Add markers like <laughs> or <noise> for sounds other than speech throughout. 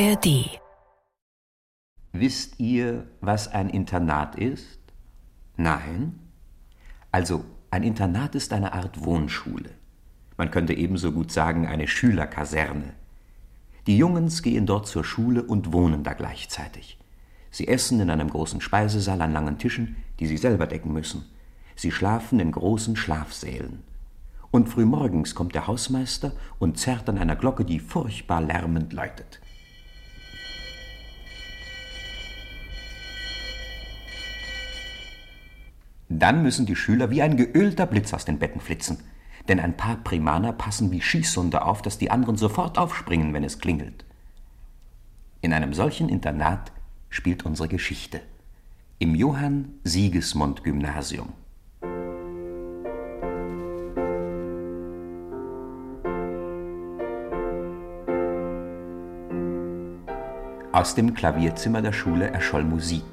ARD Wisst ihr, was ein Internat ist? Nein? Also, ein Internat ist eine Art Wohnschule. Man könnte ebenso gut sagen eine Schülerkaserne. Die Jungens gehen dort zur Schule und wohnen da gleichzeitig. Sie essen in einem großen Speisesaal an langen Tischen, die sie selber decken müssen. Sie schlafen in großen Schlafsälen. Und frühmorgens kommt der Hausmeister und zerrt an einer Glocke, die furchtbar lärmend läutet. Dann müssen die Schüler wie ein geölter Blitz aus den Betten flitzen. Denn ein paar Primaner passen wie Schießhunde auf, dass die anderen sofort aufspringen, wenn es klingelt. In einem solchen Internat spielt unsere Geschichte. Im Johann Sigismund Gymnasium. Aus dem Klavierzimmer der Schule erscholl Musik.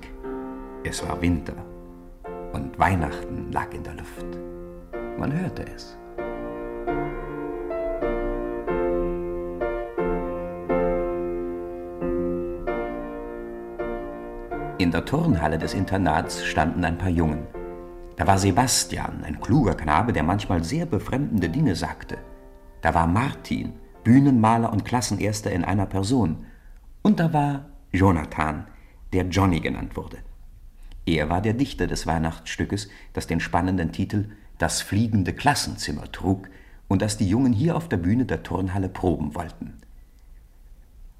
Es war Winter und Weihnachten lag in der Luft. Man hörte es. In der Turnhalle des Internats standen ein paar Jungen. Da war Sebastian, ein kluger Knabe, der manchmal sehr befremdende Dinge sagte. Da war Martin, Bühnenmaler und Klassenerster in einer Person. Und da war Jonathan, der Johnny genannt wurde. Er war der Dichter des Weihnachtsstückes, das den spannenden Titel Das fliegende Klassenzimmer trug und das die Jungen hier auf der Bühne der Turnhalle proben wollten.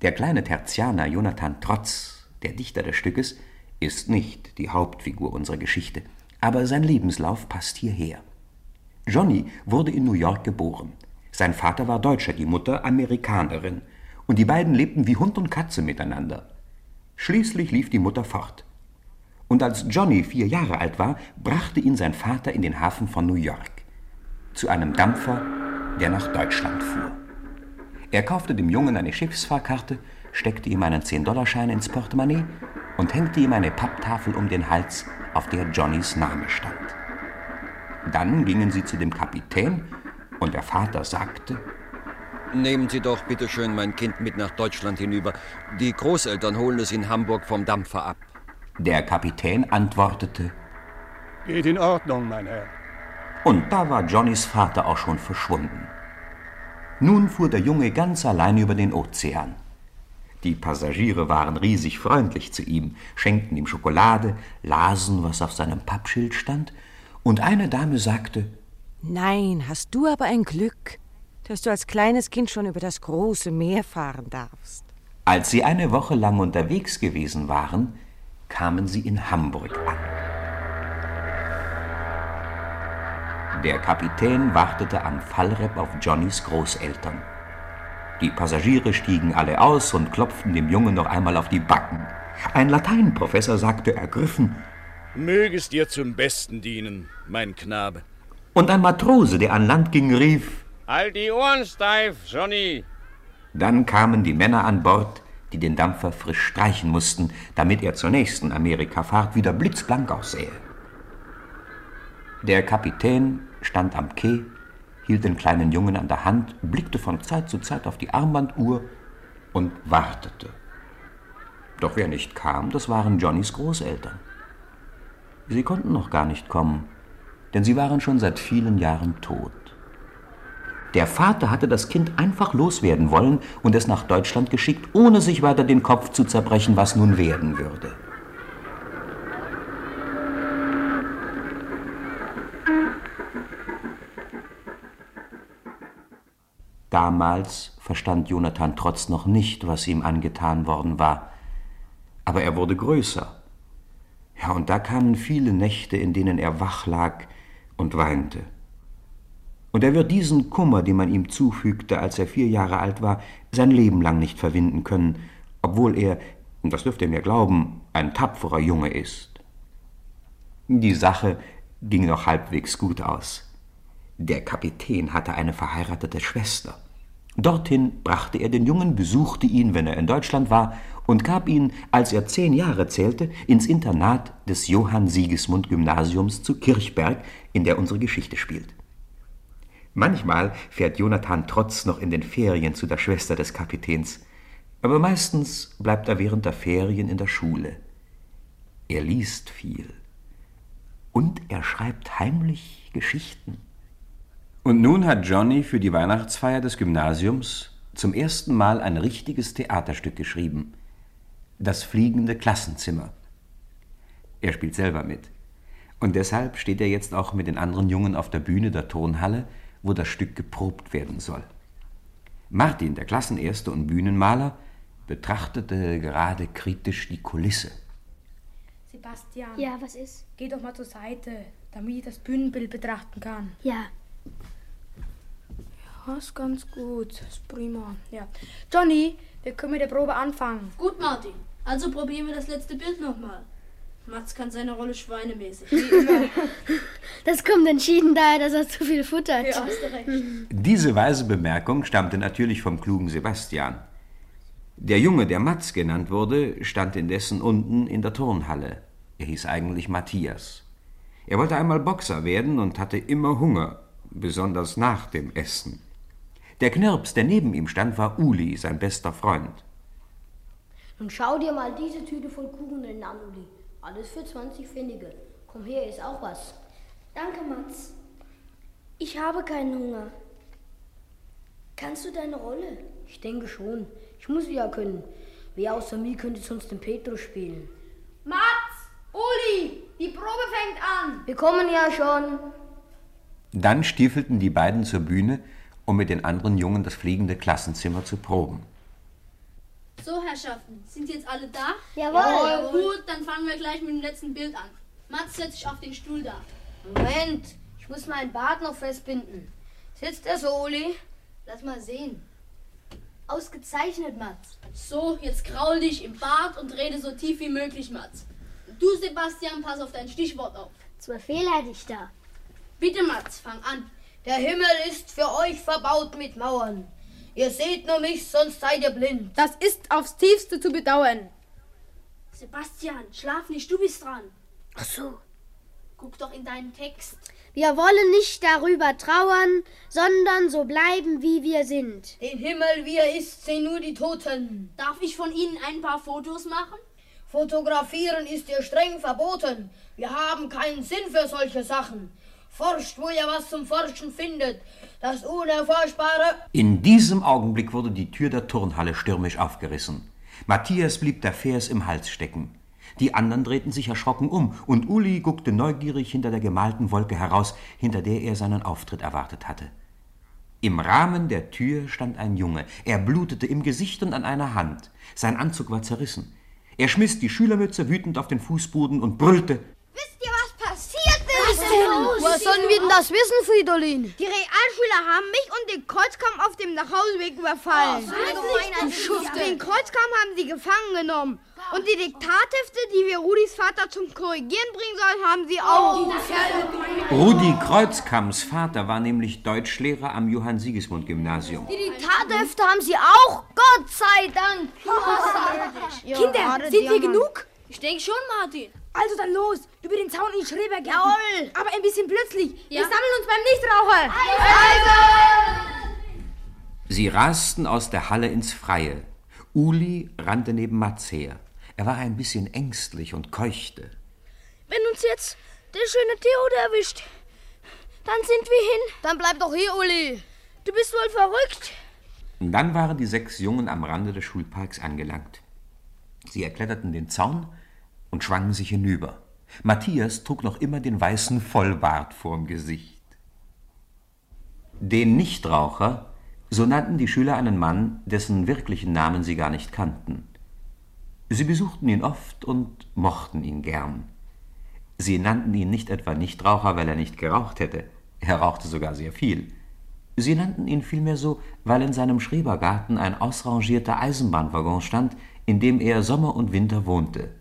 Der kleine Tertianer Jonathan Trotz, der Dichter des Stückes, ist nicht die Hauptfigur unserer Geschichte, aber sein Lebenslauf passt hierher. Johnny wurde in New York geboren. Sein Vater war Deutscher, die Mutter Amerikanerin, und die beiden lebten wie Hund und Katze miteinander. Schließlich lief die Mutter fort und als Johnny vier Jahre alt war, brachte ihn sein Vater in den Hafen von New York zu einem Dampfer, der nach Deutschland fuhr. Er kaufte dem Jungen eine Schiffsfahrkarte, steckte ihm einen 10-Dollarschein ins Portemonnaie und hängte ihm eine Papptafel um den Hals, auf der Johnnys Name stand. Dann gingen sie zu dem Kapitän und der Vater sagte, Nehmen Sie doch bitte schön mein Kind mit nach Deutschland hinüber. Die Großeltern holen es in Hamburg vom Dampfer ab. Der Kapitän antwortete, Geht in Ordnung, mein Herr. Und da war Johnnys Vater auch schon verschwunden. Nun fuhr der Junge ganz allein über den Ozean. Die Passagiere waren riesig freundlich zu ihm, schenkten ihm Schokolade, lasen, was auf seinem Pappschild stand, und eine Dame sagte Nein, hast du aber ein Glück, dass du als kleines Kind schon über das große Meer fahren darfst. Als sie eine Woche lang unterwegs gewesen waren, kamen sie in Hamburg an. Der Kapitän wartete am Fallrepp auf Johnnys Großeltern. Die Passagiere stiegen alle aus und klopften dem Jungen noch einmal auf die Backen. Ein Lateinprofessor sagte ergriffen, Möge es dir zum Besten dienen, mein Knabe. Und ein Matrose, der an Land ging, rief, Halt die Ohren steif, Johnny. Dann kamen die Männer an Bord, die den Dampfer frisch streichen mussten, damit er zur nächsten Amerikafahrt wieder blitzblank aussähe. Der Kapitän stand am Quai, hielt den kleinen Jungen an der Hand, blickte von Zeit zu Zeit auf die Armbanduhr und wartete. Doch wer nicht kam, das waren Johnnys Großeltern. Sie konnten noch gar nicht kommen, denn sie waren schon seit vielen Jahren tot. Der Vater hatte das Kind einfach loswerden wollen und es nach Deutschland geschickt, ohne sich weiter den Kopf zu zerbrechen, was nun werden würde. Damals verstand Jonathan trotz noch nicht, was ihm angetan worden war. Aber er wurde größer. Ja, und da kamen viele Nächte, in denen er wach lag und weinte. Und er wird diesen Kummer, den man ihm zufügte, als er vier Jahre alt war, sein Leben lang nicht verwinden können, obwohl er, das dürft ihr mir glauben, ein tapferer Junge ist. Die Sache ging noch halbwegs gut aus. Der Kapitän hatte eine verheiratete Schwester. Dorthin brachte er den Jungen, besuchte ihn, wenn er in Deutschland war, und gab ihn, als er zehn Jahre zählte, ins Internat des Johann Sigismund Gymnasiums zu Kirchberg, in der unsere Geschichte spielt. Manchmal fährt Jonathan Trotz noch in den Ferien zu der Schwester des Kapitäns. Aber meistens bleibt er während der Ferien in der Schule. Er liest viel. Und er schreibt heimlich Geschichten. Und nun hat Johnny für die Weihnachtsfeier des Gymnasiums zum ersten Mal ein richtiges Theaterstück geschrieben. Das fliegende Klassenzimmer. Er spielt selber mit. Und deshalb steht er jetzt auch mit den anderen Jungen auf der Bühne der Turnhalle, wo das Stück geprobt werden soll. Martin, der Klassenerste und Bühnenmaler, betrachtete gerade kritisch die Kulisse. Sebastian. Ja, was ist? Geh doch mal zur Seite, damit ich das Bühnenbild betrachten kann. Ja. Ja, ist ganz gut. Ist prima. Ja. Johnny, wir können mit der Probe anfangen. Gut, Martin. Also probieren wir das letzte Bild nochmal. Mats kann seine Rolle schweinemäßig. <laughs> Das kommt entschieden daher, dass er zu viel futtert. Ja, hast du recht. Diese weise Bemerkung stammte natürlich vom klugen Sebastian. Der Junge, der Matz genannt wurde, stand indessen unten in der Turnhalle. Er hieß eigentlich Matthias. Er wollte einmal Boxer werden und hatte immer Hunger, besonders nach dem Essen. Der Knirps, der neben ihm stand, war Uli, sein bester Freund. Nun schau dir mal diese Tüte voll Kuchen an, Uli. Alles für 20 Pfennige. Komm her, ist auch was. Danke, Mats. Ich habe keinen Hunger. Kannst du deine Rolle? Ich denke schon. Ich muss sie ja können. Wer außer mir könnte sonst den Petrus spielen? Mats! Uli! Die Probe fängt an! Wir kommen ja schon. Dann stiefelten die beiden zur Bühne, um mit den anderen Jungen das fliegende Klassenzimmer zu proben. So, Herrschaften, sind jetzt alle da? Jawohl. Gut, dann fangen wir gleich mit dem letzten Bild an. Mats setzt sich auf den Stuhl da. Moment, ich muss meinen Bart noch festbinden. Sitzt er so, Uli? Lass mal sehen. Ausgezeichnet, Mats. So, jetzt kraul dich im Bart und rede so tief wie möglich, Mats. Du, Sebastian, pass auf dein Stichwort auf. Zwei Fehler ich da. Bitte, Mats, fang an. Der Himmel ist für euch verbaut mit Mauern. Ihr seht nur mich, sonst seid ihr blind. Das ist aufs tiefste zu bedauern. Sebastian, schlaf nicht, du bist dran. Ach so. Guck doch in deinen Text. Wir wollen nicht darüber trauern, sondern so bleiben, wie wir sind. Den Himmel, wie er ist, sehen nur die Toten. Darf ich von Ihnen ein paar Fotos machen? Fotografieren ist dir streng verboten. Wir haben keinen Sinn für solche Sachen. Forscht, wo ihr was zum Forschen findet. Das Unerforschbare. In diesem Augenblick wurde die Tür der Turnhalle stürmisch aufgerissen. Matthias blieb der Vers im Hals stecken. Die anderen drehten sich erschrocken um, und Uli guckte neugierig hinter der gemalten Wolke heraus, hinter der er seinen Auftritt erwartet hatte. Im Rahmen der Tür stand ein Junge. Er blutete im Gesicht und an einer Hand. Sein Anzug war zerrissen. Er schmiss die Schülermütze wütend auf den Fußboden und brüllte Wisst ihr, ist? Woher sollen wir denn das wissen, Fridolin? Die Realschüler haben mich und den Kreuzkamm auf dem Nachhauseweg überfallen. Oh. Den Kreuzkamm haben sie gefangen genommen. Und die Diktathefte, die wir Rudis Vater zum Korrigieren bringen sollen, haben sie auch. Rudi Kreuzkamms Vater war nämlich Deutschlehrer am Johann-Sigismund-Gymnasium. Die Diktathefte haben sie auch, Gott sei Dank. Kinder, sind wir genug? Ich denke schon, Martin. Also dann los, über den Zaun in die Schrebergärten. Jawohl. Aber ein bisschen plötzlich. Ja. Wir sammeln uns beim Nichtraucher. Sie rasten aus der Halle ins Freie. Uli rannte neben Mats her. Er war ein bisschen ängstlich und keuchte. Wenn uns jetzt der schöne Theodor erwischt, dann sind wir hin. Dann bleib doch hier, Uli. Du bist wohl verrückt. Und dann waren die sechs Jungen am Rande des Schulparks angelangt. Sie erkletterten den Zaun und schwangen sich hinüber. Matthias trug noch immer den weißen Vollbart vorm Gesicht. Den Nichtraucher, so nannten die Schüler einen Mann, dessen wirklichen Namen sie gar nicht kannten. Sie besuchten ihn oft und mochten ihn gern. Sie nannten ihn nicht etwa Nichtraucher, weil er nicht geraucht hätte. Er rauchte sogar sehr viel. Sie nannten ihn vielmehr so, weil in seinem Schrebergarten ein ausrangierter Eisenbahnwaggon stand, in dem er Sommer und Winter wohnte.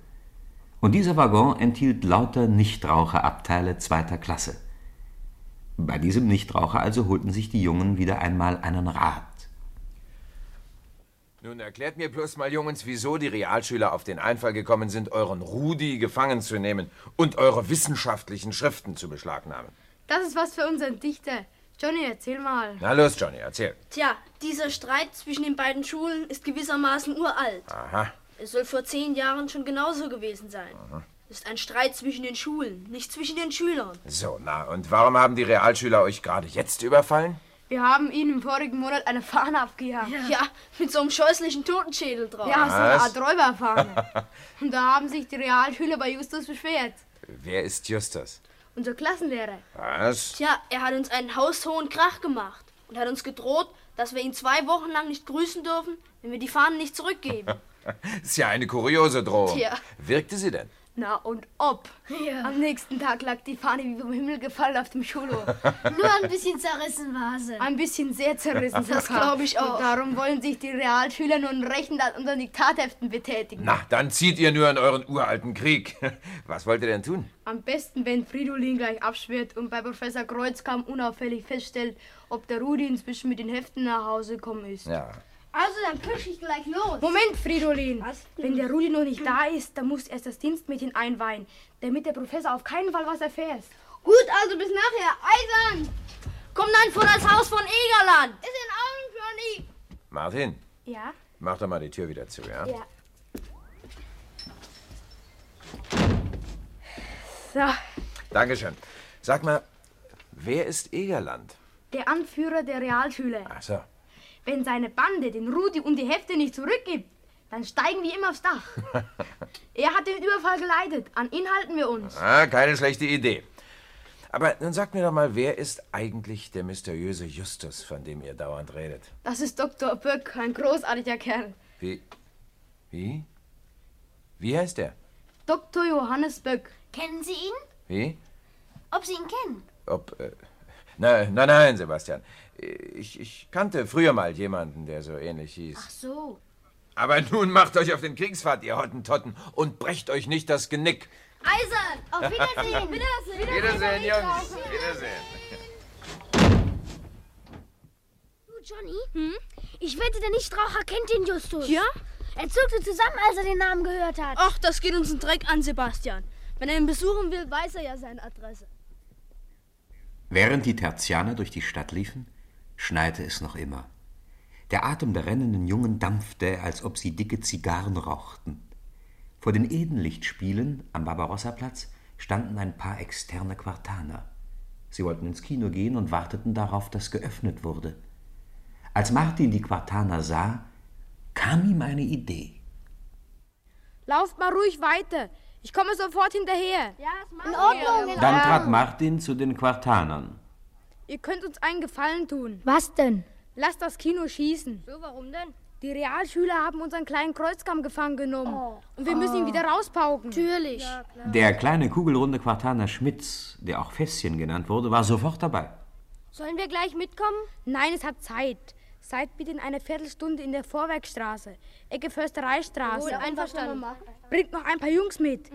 Und dieser Waggon enthielt lauter Nichtraucherabteile zweiter Klasse. Bei diesem Nichtraucher also holten sich die Jungen wieder einmal einen Rat. Nun erklärt mir bloß mal, Jungens, wieso die Realschüler auf den Einfall gekommen sind, euren Rudi gefangen zu nehmen und eure wissenschaftlichen Schriften zu beschlagnahmen. Das ist was für unseren Dichter. Johnny, erzähl mal. Na los, Johnny, erzähl. Tja, dieser Streit zwischen den beiden Schulen ist gewissermaßen uralt. Aha. Es soll vor zehn Jahren schon genauso gewesen sein. Es ist ein Streit zwischen den Schulen, nicht zwischen den Schülern. So, na, und warum haben die Realschüler euch gerade jetzt überfallen? Wir haben ihnen im vorigen Monat eine Fahne abgejagt. Ja, mit so einem scheußlichen Totenschädel drauf. Ja, so eine? Art Räuberfahne. <laughs> Und da haben sich die Realschüler bei Justus beschwert. Wer ist Justus? Unser Klassenlehrer. Was? Tja, er hat uns einen haushohen Krach gemacht und hat uns gedroht, dass wir ihn zwei Wochen lang nicht grüßen dürfen, wenn wir die Fahnen nicht zurückgeben. <laughs> <laughs> Ist ja eine kuriose Drohung. Tja. Wirkte sie denn? Na und ob. Am nächsten Tag lag die Fahne wie vom Himmel gefallen auf dem Schulhof. <laughs> Nur ein bisschen zerrissen war sie. Ein bisschen sehr zerrissen. Das sogar. glaub ich auch. Und darum wollen sich die Realschüler nun rechen an unseren Diktatheften betätigen. Na, dann zieht ihr nur in euren uralten Krieg. <laughs> Was wollt ihr denn tun? Am besten, wenn Fridolin gleich abschwirrt und bei Professor Kreuzkamp unauffällig feststellt, ob der Rudi inzwischen mit den Heften nach Hause gekommen ist. Ja. Also, dann push ich gleich los. Moment, Fridolin. Wenn der Rudi noch nicht da ist, dann muss erst das Dienstmädchen einweihen, damit der Professor auf keinen Fall was erfährt. Gut, also bis nachher. Eisern! Komm dann vor das Haus von Egerland! Ist in Ordnung, Johnny. Martin, Ja? mach doch mal die Tür wieder zu, ja? Ja. So, Dankeschön. Sag mal, wer ist Egerland? der Anführer der Realschüler. Ach so. Wenn seine Bande den Rudi und die Hefte nicht zurückgibt, dann steigen wir ihm aufs Dach. <laughs> er hat den Überfall geleitet. An ihn halten wir uns. Ah, keine schlechte Idee. Aber nun sagt mir doch mal, wer ist eigentlich der mysteriöse Justus, von dem ihr dauernd redet? Das ist Dr. Böck, ein großartiger Kerl. Wie? Wie? Wie heißt der? Dr. Johannes Böck. Kennen Sie ihn? Wie? Ob Sie ihn kennen? Ob. Äh, nein, nein, nein, Sebastian. Ich, ich kannte früher mal jemanden, der so ähnlich hieß. Ach so. Aber nun macht euch auf den Kriegsfahrt, ihr Hottentotten, und brecht euch nicht das Genick. Eisern! Auf <laughs> Wiedersehen! Wiedersehen! Wiedersehen, Jungs. Wiedersehen. Du, Johnny? Hm? Ich wette, der Nichtraucher kennt den Justus. Ja? Er zuckte zusammen, als er den Namen gehört hat. Ach, das geht uns einen Dreck an, Sebastian. Wenn er ihn besuchen will, weiß er ja seine Adresse. Während die Tertianer durch die Stadt liefen, schneite es noch immer. Der Atem der rennenden Jungen dampfte, als ob sie dicke Zigarren rauchten. Vor den Edenlichtspielen am Barbarossa-Platz standen ein paar externe Quartaner. Sie wollten ins Kino gehen und warteten darauf, dass geöffnet wurde. Als Martin die Quartaner sah, kam ihm eine Idee. Lauft mal ruhig weiter. Ich komme sofort hinterher. Ja, in Ordnung. Dann trat Martin zu den Quartanern. Ihr könnt uns einen Gefallen tun. Was denn? Lasst das Kino schießen. So, warum denn? Die Realschüler haben unseren kleinen Kreuzkamm gefangen genommen. Und wir müssen ihn wieder rauspauken. Natürlich. Der kleine kugelrunde Quartaner Schmitz, der auch Fässchen genannt wurde, war sofort dabei. Sollen wir gleich mitkommen? Nein, es hat Zeit. Seid bitte in einer Viertelstunde in der Vorwerkstraße, Ecke Förstereistraße. einverstanden. Bringt noch ein paar Jungs mit.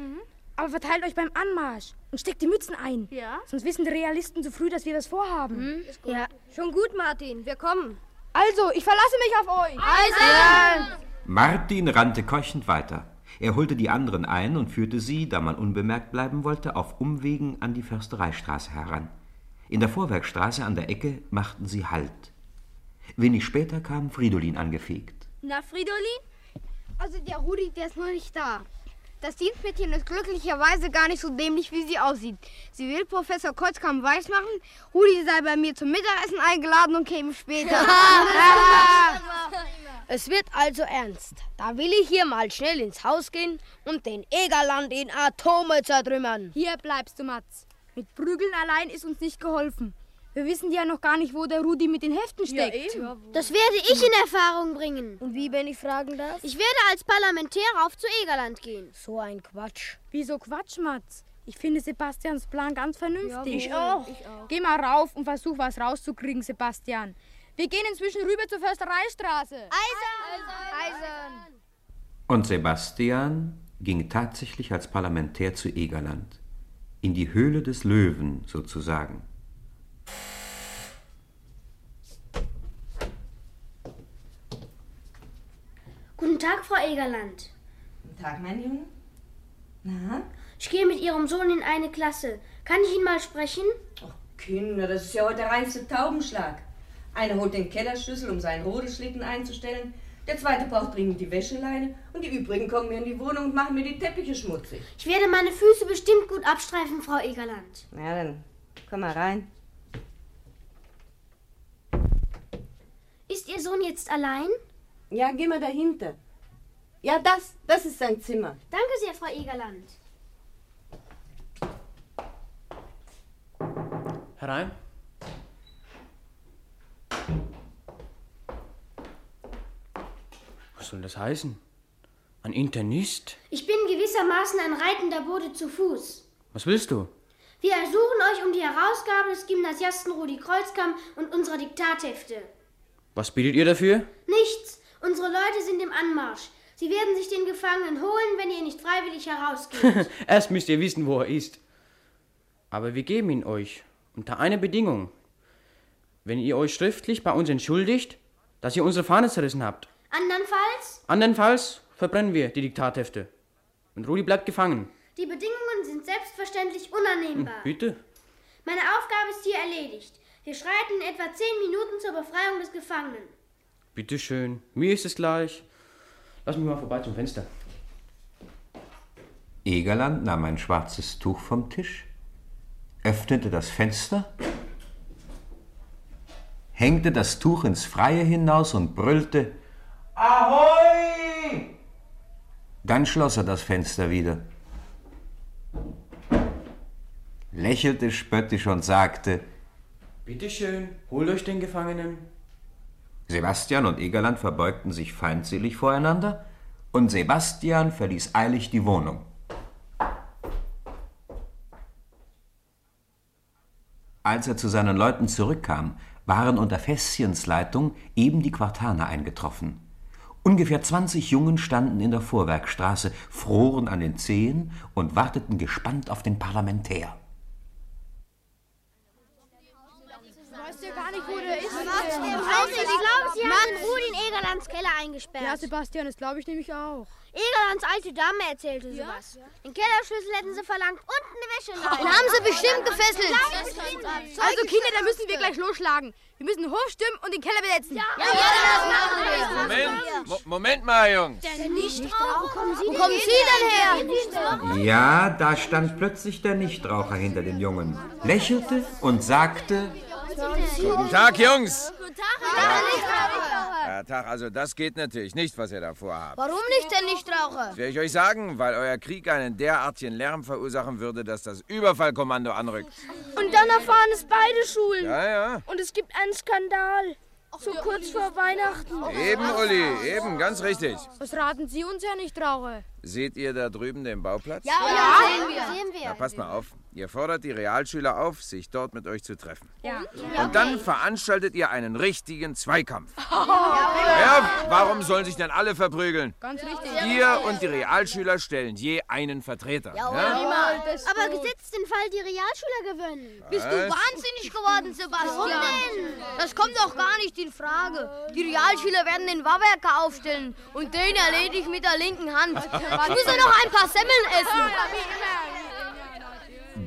Aber verteilt euch beim Anmarsch und steckt die Mützen ein. Ja. Sonst wissen die Realisten zu früh, dass wir das vorhaben. Ja. Schon gut, Martin. Wir kommen. Also, ich verlasse mich auf euch. Eisern! Martin rannte keuchend weiter. Er holte die anderen ein und führte sie, da man unbemerkt bleiben wollte, auf Umwegen an die Förstereistraße heran. In der Vorwerkstraße an der Ecke machten sie Halt. Wenig später kam Fridolin angefegt. Na, Fridolin? Also der Rudi, der ist noch nicht da. Das Dienstmädchen ist glücklicherweise gar nicht so dämlich, wie sie aussieht. Sie will Professor Kreuzkamp weismachen, Rudi sei bei mir zum Mittagessen eingeladen und käme später. <laughs> <laughs> es wird also ernst. Da will ich hier mal schnell ins Haus gehen und den Egerland in Atome zertrümmern. Hier bleibst du, Mats. Mit Prügeln allein ist uns nicht geholfen. Wir wissen ja noch gar nicht, wo der Rudi mit den Heften steckt. Das werde ich in Erfahrung bringen. Und wie, wenn ich fragen darf? Ich werde als Parlamentär auf zu Egerland gehen. So ein Quatsch. Wieso Quatsch, Mats? Ich finde Sebastians Plan ganz vernünftig. ich auch. Geh mal rauf und versuch was rauszukriegen, Sebastian. Wir gehen inzwischen rüber zur Förstereistraße. Eisern! Und Sebastian ging tatsächlich als Parlamentär zu Egerland. In die Höhle des Löwen sozusagen. Guten Tag, Frau Egerland. Guten Tag, mein Junge. Na? Ich gehe mit Ihrem Sohn in eine Klasse. Kann ich ihn mal sprechen? Kinder, das ist ja heute der reinste Taubenschlag. Einer holt den Kellerschlüssel, um seinen Rodeschlitten einzustellen. Der zweite braucht dringend die Wäscheleine. Und die übrigen kommen mir in die Wohnung und machen mir die Teppiche schmutzig. Ich werde meine Füße bestimmt gut abstreifen, Frau Egerland. Na dann, komm mal rein. Ist Ihr Sohn jetzt allein? Ja, geh mal dahinter. Ja, das, das ist sein Zimmer. Danke sehr, Frau Egerland. Herein. Was soll das heißen? Ein Internist? Ich bin gewissermaßen ein reitender Bote zu Fuß. Was willst du? Wir ersuchen euch um die Herausgabe des Gymnasiasten Rudi Kreuzkamp und unserer Diktathefte. Was bietet ihr dafür? Nichts. Unsere Leute sind im Anmarsch. Sie werden sich den Gefangenen holen, wenn ihr nicht freiwillig herausgeht. <laughs> Erst müsst ihr wissen, wo er ist. Aber wir geben ihn euch. Unter einer Bedingung. Wenn ihr euch schriftlich bei uns entschuldigt, dass ihr unsere Fahne zerrissen habt. Andernfalls? Andernfalls verbrennen wir die Diktathefte. Und Rudi bleibt gefangen. Die Bedingungen sind selbstverständlich unannehmbar. Hm, bitte? Meine Aufgabe ist hier erledigt. Wir schreiten in etwa zehn Minuten zur Befreiung des Gefangenen. Bitte schön. Mir ist es gleich. Lass mich mal vorbei zum Fenster. Egerland nahm ein schwarzes Tuch vom Tisch, öffnete das Fenster, hängte das Tuch ins Freie hinaus und brüllte Ahoi! Dann schloss er das Fenster wieder, lächelte spöttisch und sagte, Bitte schön, holt euch den Gefangenen. Sebastian und Egerland verbeugten sich feindselig voreinander und Sebastian verließ eilig die Wohnung. Als er zu seinen Leuten zurückkam, waren unter Fässchens Leitung eben die Quartaner eingetroffen. Ungefähr 20 Jungen standen in der Vorwerkstraße, froren an den Zehen und warteten gespannt auf den Parlamentär. Weißt ja gar nicht, wo der ist. Also, ich glaube, sie haben den Rudi in Egerlands Keller eingesperrt. Ja, Sebastian, das glaube ich nämlich auch. Egerlands alte Dame erzählte sowas. Den Kellerschlüssel hätten sie verlangt und eine Wäscheleine. Den haben sie bestimmt gefesselt. Ja. Also, Kinder, da müssen wir gleich losschlagen. Wir müssen den Hof stimmen und den Keller besetzen. Ja, das machen wir. Moment, Mo Moment mal, Jungs. Der Nichtraucher, kommen Sie Wo kommen Sie denn her? Ja, da stand plötzlich der Nichtraucher hinter den Jungen, lächelte und sagte, Guten Tag, Jungs. Guten Tag, Ja, Tag, also das geht natürlich nicht, was ihr da vorhabt. Warum nicht der Nichtraucher? Das werde ich euch sagen, weil euer Krieg einen derartigen Lärm verursachen würde, dass das Überfallkommando anrückt. Und dann erfahren es beide Schulen. Ja, ja. Und es gibt einen Skandal. So kurz vor Weihnachten. Eben, Uli, eben, ganz richtig. Was raten Sie uns, Herr Nichtraucher? Seht ihr da drüben den Bauplatz? Ja, sehen wir. Sehen wir. Na, passt mal auf. Ihr fordert die Realschüler auf, sich dort mit euch zu treffen. Ja. Und dann veranstaltet ihr einen richtigen Zweikampf. <laughs> Ja, warum sollen sich denn alle verprügeln? Ganz richtig. Ihr und die Realschüler stellen je einen Vertreter. Ja? Aber gesetzt den Fall, die Realschüler gewinnen. Bist du wahnsinnig geworden, Sebastian? Warum denn? Das kommt doch gar nicht in Frage. Die Realschüler werden den Wahrwerker aufstellen und den erledige ich mit der linken Hand. <laughs> Muss ja noch ein paar Semmeln essen.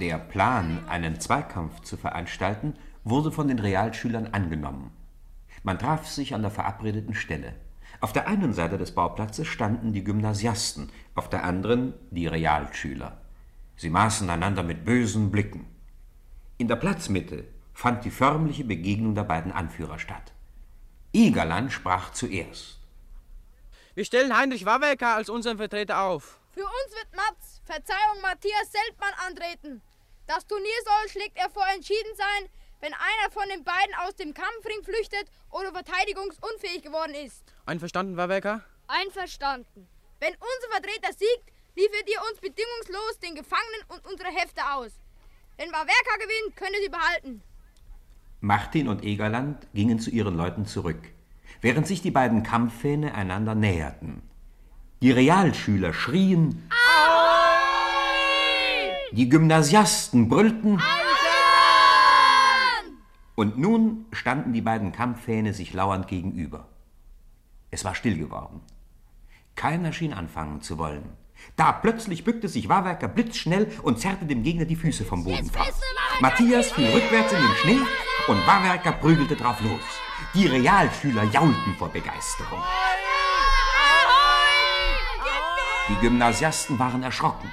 der Plan, einen Zweikampf zu veranstalten, wurde von den Realschülern angenommen. Man traf sich an der verabredeten Stelle. Auf der einen Seite des Bauplatzes standen die Gymnasiasten, auf der anderen die Realschüler. Sie maßen einander mit bösen Blicken. In der Platzmitte fand die förmliche Begegnung der beiden Anführer statt. Egerland sprach zuerst. Wir stellen Heinrich Wawecker als unseren Vertreter auf. Für uns wird Mats, Verzeihung Matthias Seltmann antreten. Das Turnier soll, schlägt er vor, entschieden sein, wenn einer von den beiden aus dem Kampfring flüchtet oder verteidigungsunfähig geworden ist. Einverstanden, Wawecker? Einverstanden. Wenn unser Vertreter siegt, liefert ihr uns bedingungslos den Gefangenen und unsere Hefte aus. Wenn Wawerka gewinnt, könnt ihr sie behalten. Martin und Egerland gingen zu ihren Leuten zurück, während sich die beiden Kampffähne einander näherten. Die Realschüler schrien, die Gymnasiasten brüllten, und nun standen die beiden Kampffähne sich lauernd gegenüber. Es war still geworden. Keiner schien anfangen zu wollen. Da plötzlich bückte sich Wawerker blitzschnell und zerrte dem Gegner die Füße vom Boden fort. Matthias fiel rückwärts in den Schnee und Wawerker prügelte drauf los. Die Realschüler jaulten vor Begeisterung. Die Gymnasiasten waren erschrocken.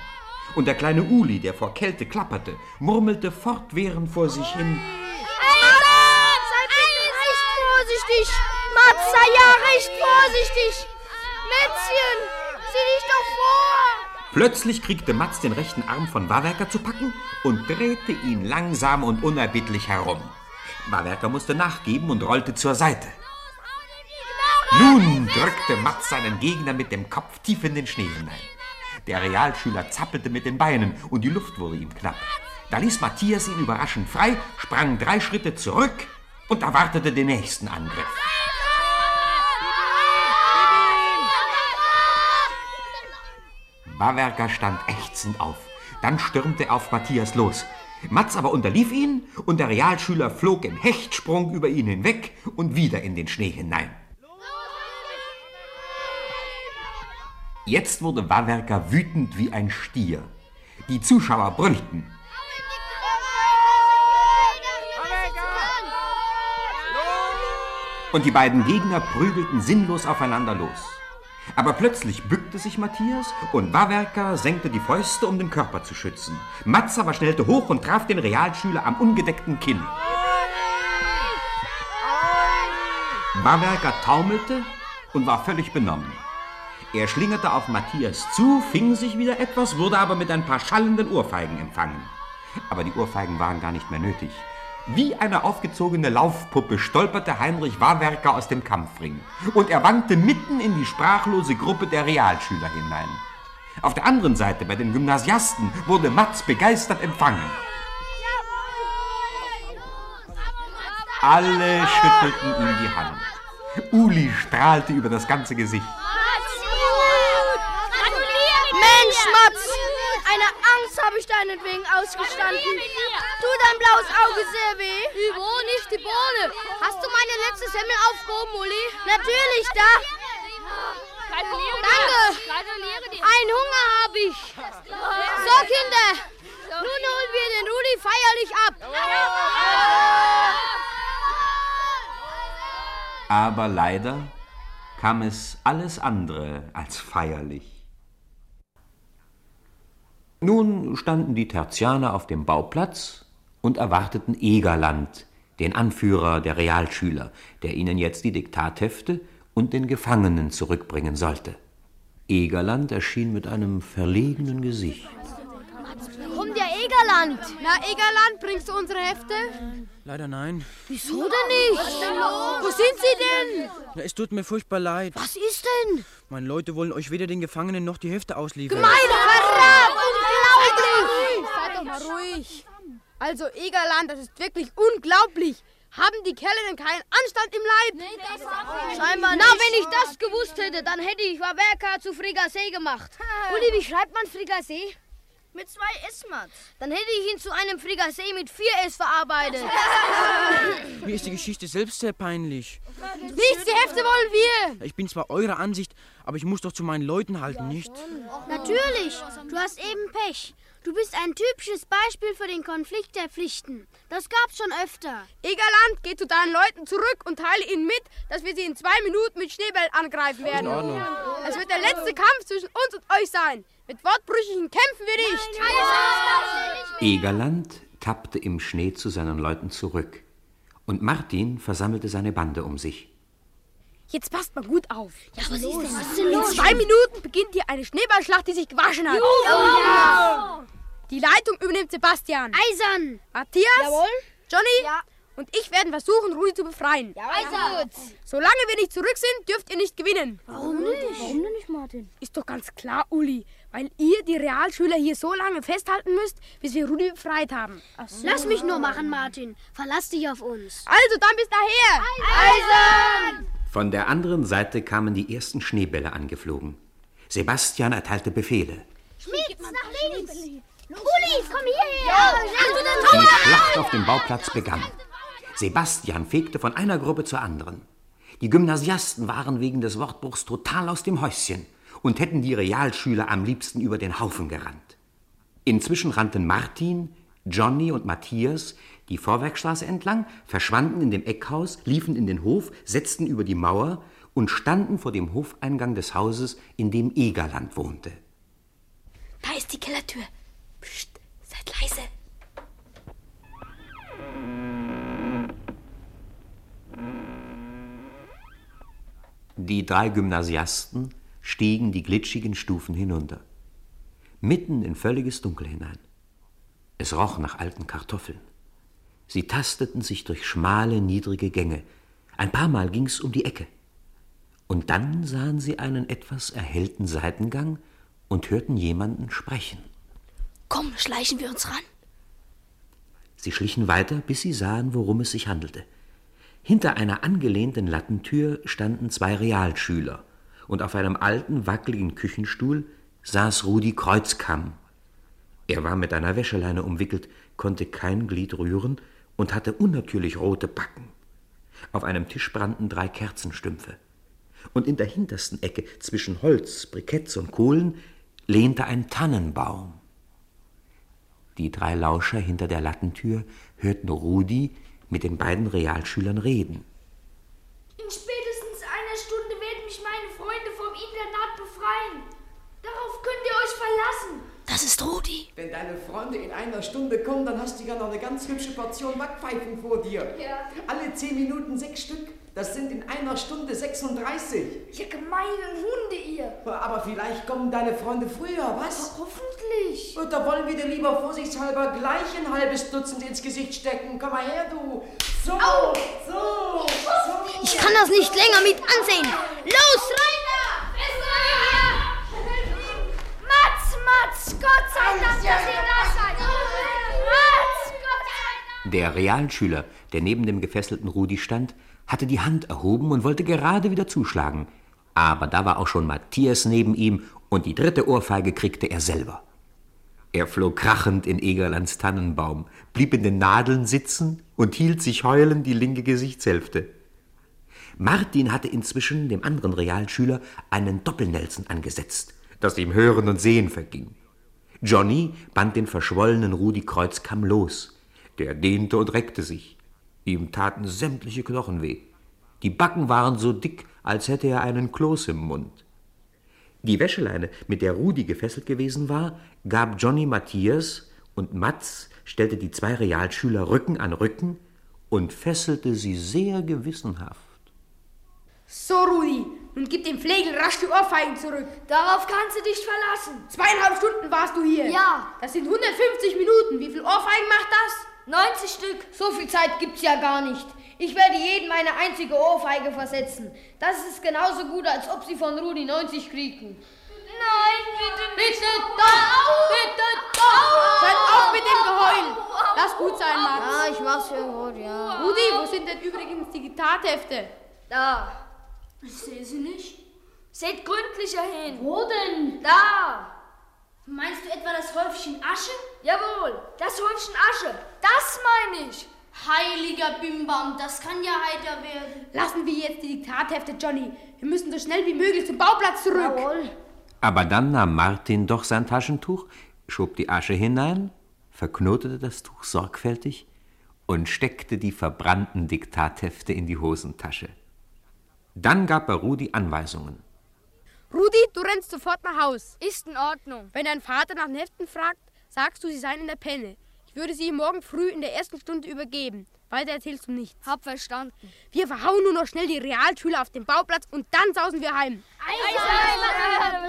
Und der kleine Uli, der vor Kälte klapperte, murmelte fortwährend vor sich hin. Sei bitte recht vorsichtig! Mats, sei ja recht vorsichtig! Mätzchen, sieh dich doch vor! Plötzlich kriegte Mats den rechten Arm von Wawerker zu packen und drehte ihn langsam und unerbittlich herum. Wawerker musste nachgeben und rollte zur Seite. Nun drückte Mats seinen Gegner mit dem Kopf tief in den Schnee hinein. Der Realschüler zappelte mit den Beinen und die Luft wurde ihm knapp. Da ließ Matthias ihn überraschend frei, sprang drei Schritte zurück und erwartete den nächsten Angriff. Wawerker stand ächzend auf. Dann stürmte er auf Matthias los. Mats aber unterlief ihn und der Realschüler flog im Hechtsprung über ihn hinweg und wieder in den Schnee hinein. Jetzt wurde Wawerker wütend wie ein Stier. Die Zuschauer brüllten. Und die beiden Gegner prügelten sinnlos aufeinander los. Aber plötzlich bückte sich Matthias und Wawerker senkte die Fäuste, um den Körper zu schützen. Matz aber schnellte hoch und traf den Realschüler am ungedeckten Kinn. Wawerker taumelte und war völlig benommen. Er schlingerte auf Matthias zu, fing sich wieder etwas, wurde aber mit ein paar schallenden Ohrfeigen empfangen. Aber die Ohrfeigen waren gar nicht mehr nötig. Wie eine aufgezogene Laufpuppe stolperte Heinrich Wawerker aus dem Kampfring und er wankte mitten in die sprachlose Gruppe der Realschüler hinein. Auf der anderen Seite, bei den Gymnasiasten, wurde Matz begeistert empfangen. Alle schüttelten ihm die Hand. Uli strahlte über das ganze Gesicht. Mensch, Mats! Eine Angst habe ich deinetwegen ausgestanden. Tut dein blaues Auge sehr weh? Bohne, nicht die Bohne. Hast du meine letzte Semmel aufgehoben, Uli? Natürlich, da. Danke. Ein Hunger habe ich. So, Kinder. Nun holen wir den Rudi feierlich ab. Aber leider kam es alles andere als feierlich. Nun standen die Tertianer auf dem Bauplatz und erwarteten Egerland, den Anführer der Realschüler, der ihnen jetzt die Diktathefte und den Gefangenen zurückbringen sollte. Egerland erschien mit einem verlegenen Gesicht. Kommt ja Egerland. Na, Egerland, bringst du unsere Hefte? Leider nein. Wieso denn nicht? Was ist denn los? Wo sind sie denn? Na, es tut mir furchtbar leid. Was ist denn? Meine Leute wollen euch weder den Gefangenen noch die Hefte ausliefern. Gemeiner Verrat! Unglaublich! Seid doch mal ruhig. Also, Egerland, das ist wirklich unglaublich. Haben die Kerle denn keinen Anstand im Leib? Nee, das Scheinbar nicht. Na, wenn ich das gewusst hätte, dann hätte ich Wawerka zu Frigassee gemacht. Uli, wie schreibt man Frigassee? Mit zwei S-Mats. Dann hätte ich ihn zu einem Frigassee mit vier S verarbeitet. <laughs> Mir ist die Geschichte selbst sehr peinlich. Nichts, die Hefte wollen wir. Ich bin zwar eurer Ansicht, aber ich muss doch zu meinen Leuten halten, nicht? Natürlich. Du hast eben Pech. Du bist ein typisches Beispiel für den Konflikt der Pflichten. Das gab's schon öfter. Egerland, geh zu deinen Leuten zurück und teile ihnen mit, dass wir sie in zwei Minuten mit Schneebällen angreifen werden. Es wird der letzte Kampf zwischen uns und euch sein. Mit Wortbrüchigen kämpfen wir nicht. Egerland tappte im Schnee zu seinen Leuten zurück. Und Martin versammelte seine Bande um sich. Jetzt passt mal gut auf. Ja, was ist denn? Was ist In zwei Minuten beginnt hier eine Schneeballschlacht, die sich gewaschen hat. ja. Die Leitung übernimmt Sebastian. Eisern. Matthias. Jawohl. Johnny. Ja. Und ich werden versuchen, Rudi zu befreien. Eisern. Solange wir nicht zurück sind, dürft ihr nicht gewinnen. Warum nicht? Warum denn nicht, Martin? Ist doch ganz klar, Uli. Weil ihr die Realschüler hier so lange festhalten müsst, bis wir Rudi befreit haben. Lass mich nur machen, Martin. Verlass dich auf uns. Also, dann bis daher. Eisern. Von der anderen Seite kamen die ersten Schneebälle angeflogen. Sebastian erteilte Befehle. Schmieds, nach links. Uli, komm hierher. Ja, Die Schlacht auf dem Bauplatz begann. Sebastian fegte von einer Gruppe zur anderen. Die Gymnasiasten waren wegen des Wortbruchs total aus dem Häuschen und hätten die Realschüler am liebsten über den Haufen gerannt. Inzwischen rannten Martin, Johnny und Matthias die Vorwerkstraße entlang, verschwanden in dem Eckhaus, liefen in den Hof, setzten über die Mauer und standen vor dem Hofeingang des Hauses, in dem Egerland wohnte. Da ist die Kellertür. Psst, seid leise. Die drei Gymnasiasten stiegen die glitschigen Stufen hinunter, mitten in völliges Dunkel hinein. Es roch nach alten Kartoffeln. Sie tasteten sich durch schmale, niedrige Gänge. Ein paar Mal ging's um die Ecke. Und dann sahen sie einen etwas erhellten Seitengang und hörten jemanden sprechen. Komm, schleichen wir uns ran. Sie schlichen weiter, bis sie sahen, worum es sich handelte. Hinter einer angelehnten Lattentür standen zwei Realschüler, und auf einem alten, wackeligen Küchenstuhl saß Rudi Kreuzkamm. Er war mit einer Wäscheleine umwickelt, konnte kein Glied rühren und hatte unnatürlich rote Backen. Auf einem Tisch brannten drei Kerzenstümpfe. Und in der hintersten Ecke zwischen Holz, Briketts und Kohlen lehnte ein Tannenbaum. Die drei Lauscher hinter der Lattentür hörten Rudi mit den beiden Realschülern reden. In spätestens einer Stunde werden mich meine Freunde vom Internat befreien. Darauf könnt ihr euch verlassen. Das ist Rudi. Wenn deine Freunde in einer Stunde kommen, dann hast du ja noch eine ganz hübsche Portion Backpfeifen vor dir. Ja. Alle zehn Minuten sechs Stück. Das sind in einer Stunde 36. Ihr gemeinen Hunde, ihr. Aber vielleicht kommen deine Freunde früher, was? Hoffentlich. Und da wollen wir dir lieber vorsichtshalber gleich ein halbes Dutzend ins Gesicht stecken. Komm mal her, du. So, Au. so, so. Ich kann das nicht länger mit ansehen. Los, rein Mats, Mats, Gott sei Dank, dass ihr da seid. Mats, Gott sei Dank. Der Realschüler, der neben dem gefesselten Rudi stand, hatte die Hand erhoben und wollte gerade wieder zuschlagen. Aber da war auch schon Matthias neben ihm und die dritte Ohrfeige kriegte er selber. Er flog krachend in Egerlands Tannenbaum, blieb in den Nadeln sitzen und hielt sich heulend die linke Gesichtshälfte. Martin hatte inzwischen dem anderen Realschüler einen Doppelnelson angesetzt, dass ihm Hören und Sehen verging. Johnny band den verschwollenen Rudi Kreuzkamm los. Der dehnte und reckte sich. Ihm taten sämtliche Knochen weh. Die Backen waren so dick, als hätte er einen Kloß im Mund. Die Wäscheleine, mit der Rudi gefesselt gewesen war, gab Johnny Matthias und Matz stellte die zwei Realschüler Rücken an Rücken und fesselte sie sehr gewissenhaft. So, Rudi, nun gib dem Flegel rasch die Ohrfeigen zurück. Darauf kannst du dich verlassen. Zweieinhalb Stunden warst du hier. Ja. Das sind 150 Minuten. Wie viel Ohrfeigen macht das? 90 Stück. So viel Zeit gibt's ja gar nicht. Ich werde jedem eine einzige Ohrfeige versetzen. Das ist genauso gut, als ob sie von Rudi 90 kriegten. Nein, bitte nicht. Bitte doch! Bitte doch! Hört auf mit dem Geheul! Lass gut sein, Max. Ja, ich mach's für gut, ja. Rudi, wo sind denn übrigens die Gitathefte? Da. Ich sehe sie nicht. Seht gründlicher hin. Wo denn? Da. Meinst du etwa das Häufchen Asche? Jawohl, das Häufchen Asche. Das meine ich. Heiliger Bimbam, das kann ja heiter werden. Lassen wir jetzt die Diktathefte, Johnny. Wir müssen so schnell wie möglich zum Bauplatz zurück. Jawohl. Aber dann nahm Martin doch sein Taschentuch, schob die Asche hinein, verknotete das Tuch sorgfältig und steckte die verbrannten Diktathefte in die Hosentasche. Dann gab er Rudi Anweisungen. Rudi, du rennst sofort nach Haus. Ist in Ordnung. Wenn dein Vater nach den Heften fragt, sagst du, sie seien in der Penne. Ich würde sie ihm morgen früh in der ersten Stunde übergeben. Weiter erzählst du nichts. Hab verstanden. Wir verhauen nur noch schnell die Realschüler auf den Bauplatz und dann sausen wir heim.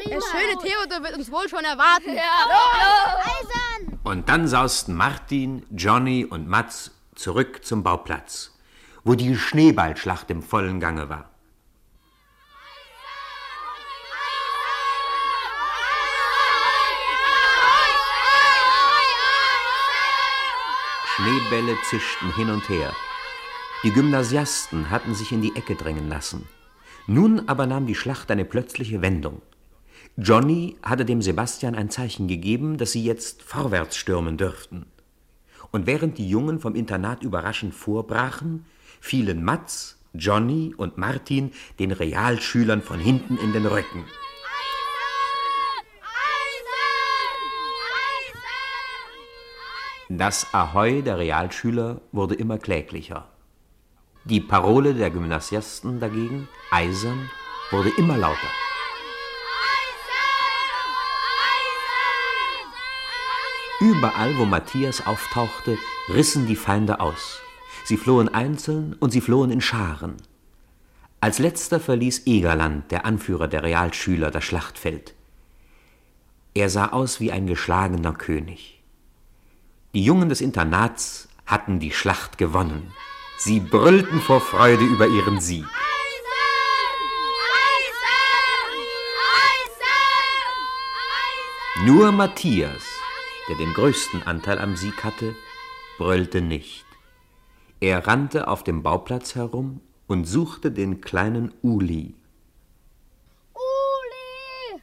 Der schöne Theodor wird uns wohl schon erwarten. Eisern! Und dann sausten Martin, Johnny und Mats zurück zum Bauplatz, wo die Schneeballschlacht im vollen Gange war. Schneebälle zischten hin und her. Die Gymnasiasten hatten sich in die Ecke drängen lassen. Nun aber nahm die Schlacht eine plötzliche Wendung. Johnny hatte dem Sebastian ein Zeichen gegeben, dass sie jetzt vorwärts stürmen dürften. Und während die Jungen vom Internat überraschend vorbrachen, fielen Mats, Johnny und Martin den Realschülern von hinten in den Rücken. Das Ahoi der Realschüler wurde immer kläglicher. Die Parole der Gymnasiasten dagegen, eisern, wurde immer lauter. Überall, wo Matthias auftauchte, rissen die Feinde aus. Sie flohen einzeln und sie flohen in Scharen. Als letzter verließ Egerland, der Anführer der Realschüler, das Schlachtfeld. Er sah aus wie ein geschlagener König. Die Jungen des Internats hatten die Schlacht gewonnen. Sie brüllten vor Freude über ihren Sieg. Nur Matthias, der den größten Anteil am Sieg hatte, brüllte nicht. Er rannte auf dem Bauplatz herum und suchte den kleinen Uli. Uli!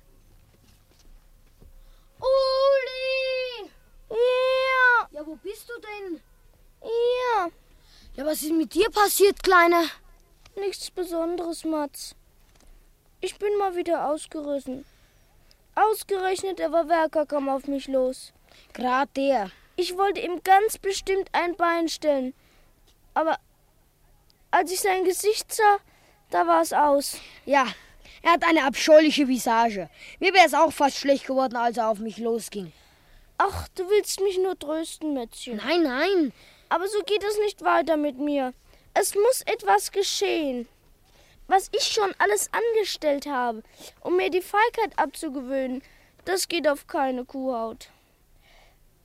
Ja! Ja, wo bist du denn? Ja. Ja, was ist mit dir passiert, Kleiner? Nichts Besonderes, Mats. Ich bin mal wieder ausgerissen. Ausgerechnet der Werker kam auf mich los. Grad der. Ich wollte ihm ganz bestimmt ein Bein stellen. Aber als ich sein Gesicht sah, da war es aus. Ja, er hat eine abscheuliche Visage. Mir wäre es auch fast schlecht geworden, als er auf mich losging. Ach, du willst mich nur trösten, Mätzchen. Nein, nein. Aber so geht es nicht weiter mit mir. Es muss etwas geschehen. Was ich schon alles angestellt habe, um mir die Feigheit abzugewöhnen, das geht auf keine Kuhhaut.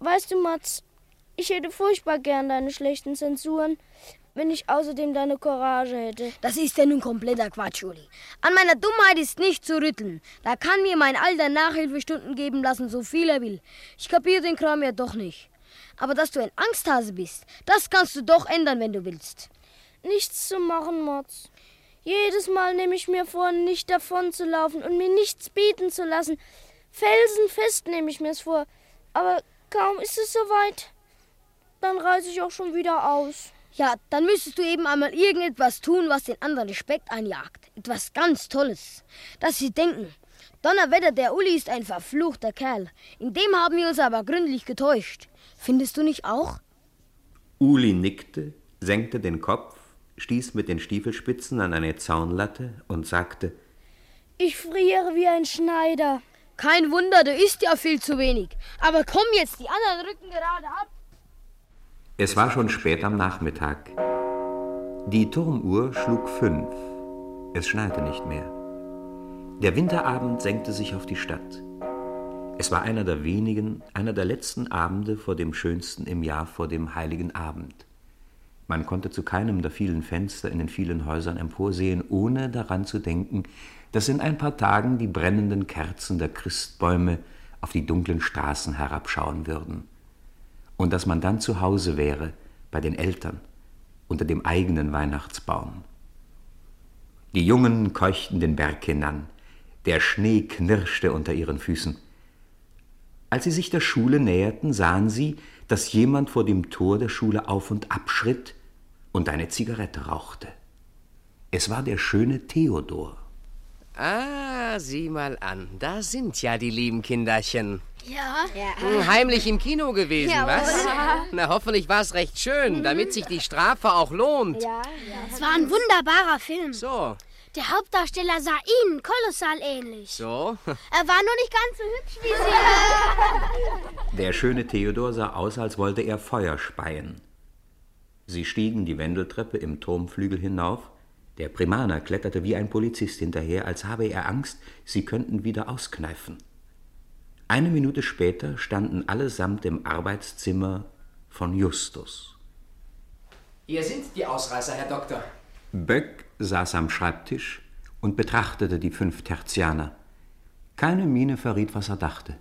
Weißt du, Mats, ich hätte furchtbar gern deine schlechten Zensuren, wenn ich außerdem deine Courage hätte. Das ist ja nun kompletter Quatsch, Uli. An meiner Dummheit ist nicht zu rütteln. Da kann mir mein Alter Nachhilfestunden geben lassen, so viel er will. Ich kapiere den Kram ja doch nicht. Aber dass du ein Angsthase bist, das kannst du doch ändern, wenn du willst. Nichts zu machen, Mats. Jedes Mal nehme ich mir vor, nicht davon zu laufen und mir nichts bieten zu lassen. Felsenfest nehme ich mir's vor. Aber kaum ist es soweit, dann reise ich auch schon wieder aus. Ja, dann müsstest du eben einmal irgendetwas tun, was den anderen Respekt einjagt. Etwas ganz Tolles. Dass sie denken, Donnerwetter, der Uli ist ein verfluchter Kerl. In dem haben wir uns aber gründlich getäuscht. Findest du nicht auch? Uli nickte, senkte den Kopf, stieß mit den Stiefelspitzen an eine Zaunlatte und sagte: Ich friere wie ein Schneider. Kein Wunder, du isst ja viel zu wenig. Aber komm jetzt, die anderen rücken gerade ab. Es war schon spät am Nachmittag. Die Turmuhr schlug fünf. Es schneite nicht mehr. Der Winterabend senkte sich auf die Stadt. Es war einer der wenigen, einer der letzten Abende vor dem schönsten im Jahr, vor dem heiligen Abend. Man konnte zu keinem der vielen Fenster in den vielen Häusern emporsehen, ohne daran zu denken, dass in ein paar Tagen die brennenden Kerzen der Christbäume auf die dunklen Straßen herabschauen würden und dass man dann zu Hause wäre bei den Eltern unter dem eigenen Weihnachtsbaum. Die Jungen keuchten den Berg hinan, der Schnee knirschte unter ihren Füßen. Als sie sich der Schule näherten, sahen sie, dass jemand vor dem Tor der Schule auf und abschritt und eine Zigarette rauchte. Es war der schöne Theodor. Ah, sieh mal an, da sind ja die lieben Kinderchen. Ja. Hm, Heimlich im Kino gewesen, Ja, was? oder? Na, hoffentlich war es recht schön, damit sich die Strafe auch lohnt. Ja, Es war ein wunderbarer Film. So, Der Hauptdarsteller sah Ihnen kolossal ähnlich. so. <laughs> Er war nur nicht ganz so hübsch wie Sie. <laughs> Der schöne Theodor sah aus, als wollte er Feuer speien. Sie stiegen die Wendeltreppe im Turmflügel hinauf. Der Primaner kletterte wie ein Polizist hinterher, als habe er Angst, sie könnten wieder auskneifen. Eine Minute später standen allesamt im Arbeitszimmer von Justus. Hier sind die Ausreißer, Herr Doktor. Böck saß am Schreibtisch und betrachtete die fünf Tertianer. Keine Miene verriet, was er dachte.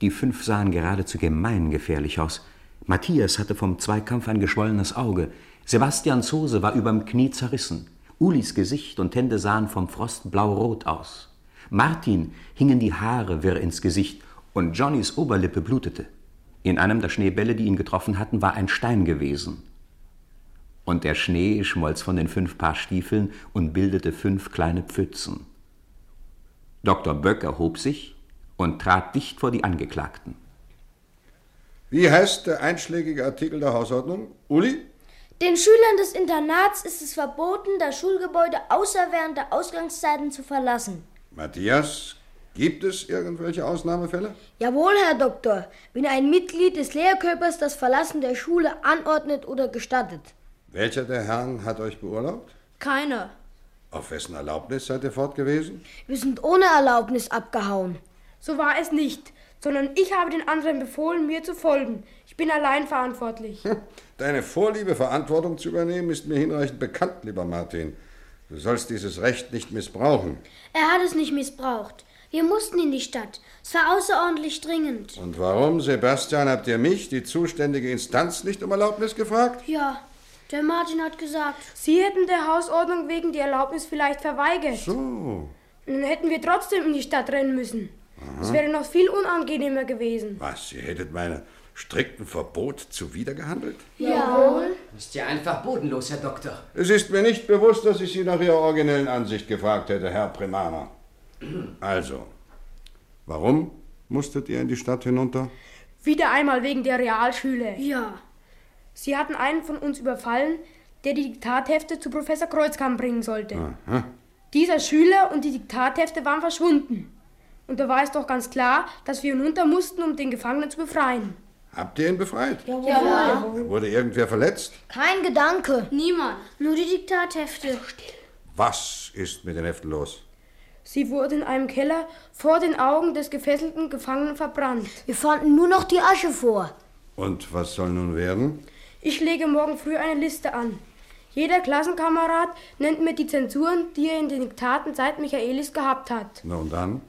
Die fünf sahen geradezu gemeingefährlich aus. Matthias hatte vom Zweikampf ein geschwollenes Auge. Sebastians Hose war überm Knie zerrissen. Ulis Gesicht und Hände sahen vom Frost blau-rot aus. Martin hingen die Haare wirr ins Gesicht und Johnnys Oberlippe blutete. In einem der Schneebälle, die ihn getroffen hatten, war ein Stein gewesen. Und der Schnee schmolz von den fünf Paar Stiefeln und bildete fünf kleine Pfützen. Dr. Böck erhob sich und trat dicht vor die Angeklagten. Wie heißt der einschlägige Artikel der Hausordnung? Uli? Den Schülern des Internats ist es verboten, das Schulgebäude außer während der Ausgangszeiten zu verlassen. Matthias, gibt es irgendwelche Ausnahmefälle? Jawohl, Herr Doktor, wenn ein Mitglied des Lehrkörpers das Verlassen der Schule anordnet oder gestattet. Welcher der Herren hat euch beurlaubt? Keiner. Auf wessen Erlaubnis seid ihr fort gewesen? Wir sind ohne Erlaubnis abgehauen. So war es nicht, sondern ich habe den anderen befohlen, mir zu folgen. Ich bin allein verantwortlich. Deine Vorliebe, Verantwortung zu übernehmen, ist mir hinreichend bekannt, lieber Martin. Du sollst dieses Recht nicht missbrauchen. Er hat es nicht missbraucht. Wir mussten in die Stadt. Es war außerordentlich dringend. Und warum, Sebastian, habt ihr mich, die zuständige Instanz, nicht um Erlaubnis gefragt? Ja, der Martin hat gesagt. Sie hätten der Hausordnung wegen die Erlaubnis vielleicht verweigert. So. Dann hätten wir trotzdem in die Stadt rennen müssen. Es wäre noch viel unangenehmer gewesen. Was, ihr hättet meinem strikten Verbot zuwidergehandelt? Jawohl. Ist ja einfach bodenlos, Herr Doktor. Es ist mir nicht bewusst, dass ich Sie nach Ihrer originellen Ansicht gefragt hätte, Herr Primaner. Also, warum musstet ihr in die Stadt hinunter? Wieder einmal wegen der Realschüler. Ja. Sie hatten einen von uns überfallen, der die Diktathefte zu Professor Kreuzkamp bringen sollte. Aha. Dieser Schüler und die Diktathefte waren verschwunden. Und da war es doch ganz klar, dass wir hinunter mussten, um den Gefangenen zu befreien. Habt ihr ihn befreit? Jawohl. Wurde irgendwer verletzt? Kein Gedanke. Niemand. Nur die Diktathefte. Was ist mit den Heften los? Sie wurden in einem Keller vor den Augen des gefesselten Gefangenen verbrannt. Wir fanden nur noch die Asche vor. Und was soll nun werden? Ich lege morgen früh eine Liste an. Jeder Klassenkamerad nennt mir die Zensuren, die er in den Diktaten seit Michaelis gehabt hat. Na und dann?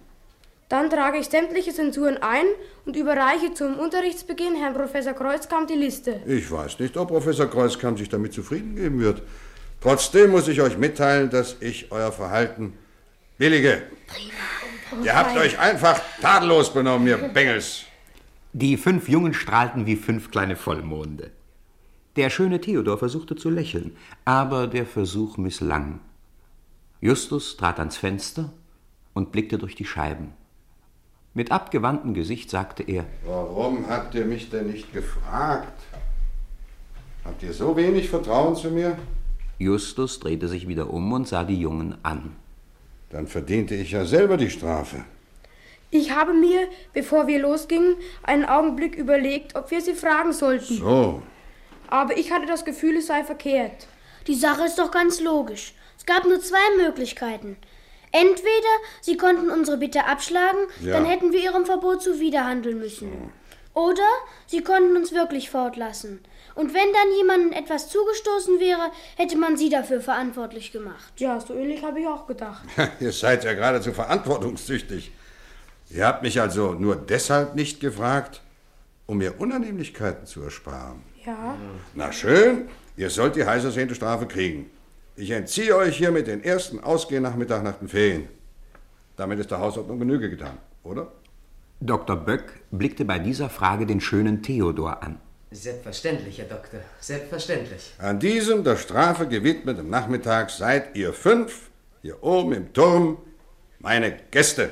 Dann trage ich sämtliche Zensuren ein und überreiche zum Unterrichtsbeginn Herrn Professor Kreuzkamp die Liste. Ich weiß nicht, ob Professor Kreuzkamp sich damit zufrieden geben wird. Trotzdem muss ich euch mitteilen, dass ich euer Verhalten billige. Ihr habt euch einfach tadellos benommen, ihr Bengels. Die fünf Jungen strahlten wie fünf kleine Vollmonde. Der schöne Theodor versuchte zu lächeln, aber der Versuch misslang. Justus trat ans Fenster und blickte durch die Scheiben. Mit abgewandtem Gesicht sagte er, Warum habt ihr mich denn nicht gefragt? Habt ihr so wenig Vertrauen zu mir? Justus drehte sich wieder um und sah die Jungen an. Dann verdiente ich ja selber die Strafe. Ich habe mir, bevor wir losgingen, einen Augenblick überlegt, ob wir sie fragen sollten. So. Aber ich hatte das Gefühl, es sei verkehrt. Die Sache ist doch ganz logisch. Es gab nur zwei Möglichkeiten. Entweder sie konnten unsere Bitte abschlagen, Ja. dann hätten wir ihrem Verbot zuwiderhandeln müssen. Oder sie konnten uns wirklich fortlassen. Und wenn dann jemandem etwas zugestoßen wäre, hätte man sie dafür verantwortlich gemacht. Ja, so ähnlich habe ich auch gedacht. <laughs> Ihr seid ja geradezu verantwortungssüchtig. Ihr habt mich also nur deshalb nicht gefragt, um mir Unannehmlichkeiten zu ersparen. Ja. Na schön, ihr sollt die heiß ersehnte Strafe kriegen. Ich entziehe euch hiermit den ersten Ausgehnachmittag nach den Ferien. Damit ist der Hausordnung Genüge getan, oder? Dr. Böck blickte bei dieser Frage den schönen Theodor an. Selbstverständlich, Herr Doktor. Selbstverständlich. An diesem der Strafe gewidmeten Nachmittag seid ihr fünf hier oben im Turm meine Gäste.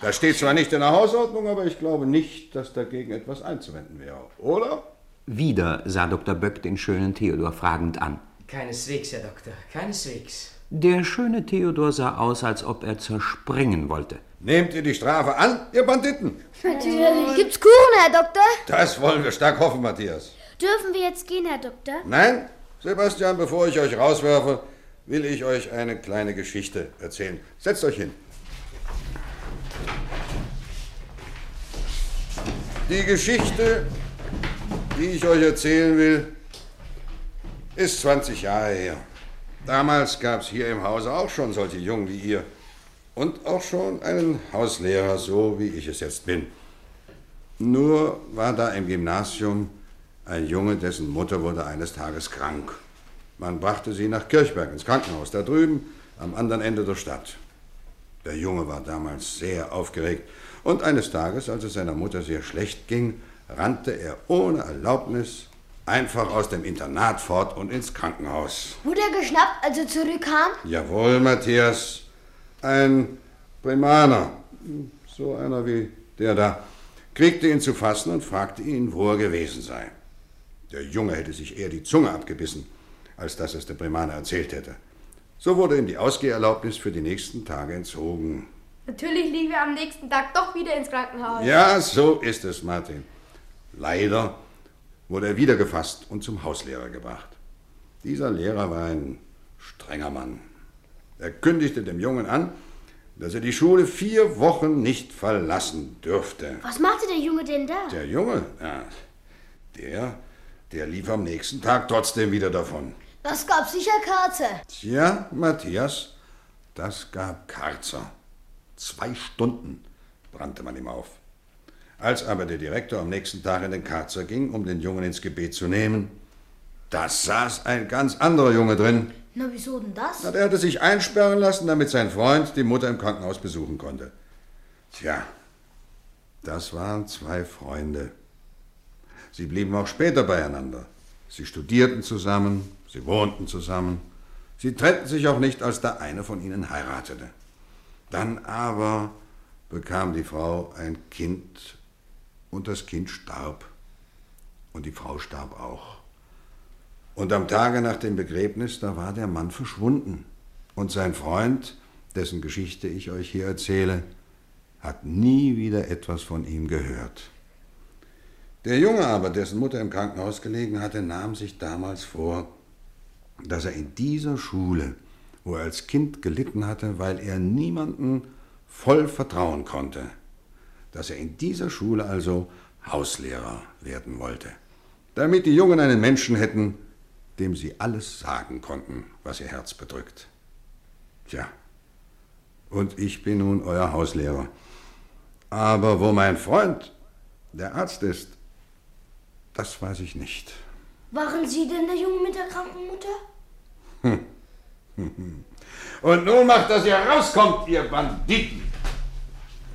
Das steht zwar nicht in der Hausordnung, aber ich glaube nicht, dass dagegen etwas einzuwenden wäre, oder? Wieder sah Dr. Böck den schönen Theodor fragend an. Keineswegs, Herr Doktor. Keineswegs. Der schöne Theodor sah aus, als ob er zerspringen wollte. Nehmt ihr die Strafe an, ihr Banditen? Natürlich. Gibt's Kuchen, Herr Doktor? Das wollen wir stark hoffen, Matthias. Dürfen wir jetzt gehen, Herr Doktor? Nein, Sebastian, bevor ich euch rauswerfe, will ich euch eine kleine Geschichte erzählen. Setzt euch hin. Die Geschichte, die ich euch erzählen will, ist 20 Jahre her. Damals gab es hier im Hause auch schon solche Jungen wie ihr. Und auch schon einen Hauslehrer, so wie ich es jetzt bin. Nur war da im Gymnasium ein Junge, dessen Mutter wurde eines Tages krank. Man brachte sie nach Kirchberg ins Krankenhaus, da drüben am anderen Ende der Stadt. Der Junge war damals sehr aufgeregt und eines Tages, als es seiner Mutter sehr schlecht ging, rannte er ohne Erlaubnis einfach aus dem Internat fort und ins Krankenhaus. Wurde er geschnappt, als er zurückkam? Jawohl, Matthias, ein Primaner, so einer wie der da, kriegte ihn zu fassen und fragte ihn, wo er gewesen sei. Der Junge hätte sich eher die Zunge abgebissen, als dass es der Primaner erzählt hätte. So wurde ihm die Ausgeherlaubnis für die nächsten Tage entzogen. Natürlich liegen wir am nächsten Tag doch wieder ins Krankenhaus. Ja, so ist es, Martin. Leider wurde er wieder gefasst und zum Hauslehrer gebracht. Dieser Lehrer war ein strenger Mann. Er kündigte dem Jungen an, dass er die Schule vier Wochen nicht verlassen dürfte. Was machte der Junge denn da? Der Junge, ja, der, der lief am nächsten Tag trotzdem wieder davon. Das gab sicher Katze. Tja, Matthias, das gab Karzer. Zwei Stunden brannte man ihm auf. Als aber der Direktor am nächsten Tag in den Karzer ging, um den Jungen ins Gebet zu nehmen, da saß ein ganz anderer Junge drin. Na, wieso denn das? Na, der hatte sich einsperren lassen, damit sein Freund die Mutter im Krankenhaus besuchen konnte. Tja, das waren zwei Freunde. Sie blieben auch später beieinander. Sie studierten zusammen, sie wohnten zusammen. Sie trennten sich auch nicht, als der eine von ihnen heiratete. Dann aber bekam die Frau ein Kind und das Kind starb. Und die Frau starb auch. Und am Tage nach dem Begräbnis, da war der Mann verschwunden. Und sein Freund, dessen Geschichte ich euch hier erzähle, hat nie wieder etwas von ihm gehört. Der Junge aber, dessen Mutter im Krankenhaus gelegen hatte, nahm sich damals vor, dass er in dieser Schule, wo er als Kind gelitten hatte, weil er niemanden voll vertrauen konnte, dass er in dieser Schule also Hauslehrer werden wollte, damit die Jungen einen Menschen hätten, dem sie alles sagen konnten, was ihr Herz bedrückt. Tja, und ich bin nun euer Hauslehrer. Aber wo mein Freund, der Arzt ist, das weiß ich nicht. Waren Sie denn der Junge mit der kranken Mutter? <laughs> Und nun macht, dass ihr rauskommt, ihr Banditen.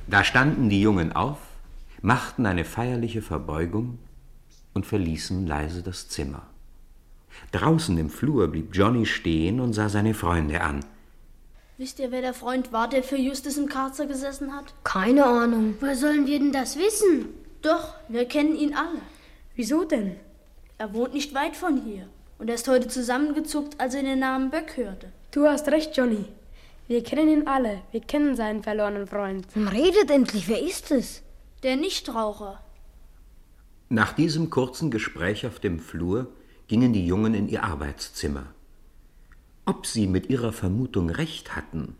Da standen die Jungen auf, machten eine feierliche Verbeugung und verließen leise das Zimmer. Draußen im Flur blieb Johnny stehen und sah seine Freunde an. Wisst ihr, wer der Freund war, der für Justus im Karzer gesessen hat? Keine Ahnung. Woher sollen wir denn das wissen? Doch, wir kennen ihn alle. Wieso denn? Er wohnt nicht weit von hier. Und er ist heute zusammengezuckt, als er den Namen Böck hörte. Du hast recht, Johnny. Wir kennen ihn alle. Wir kennen seinen verlorenen Freund. Redet endlich, wer ist es? Der Nichtraucher. Nach diesem kurzen Gespräch auf dem Flur gingen die Jungen in ihr Arbeitszimmer. Ob sie mit ihrer Vermutung recht hatten,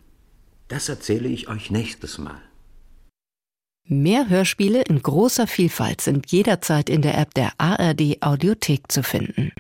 das erzähle ich euch nächstes Mal. Mehr Hörspiele in großer Vielfalt sind jederzeit in der App der ARD Audiothek zu finden.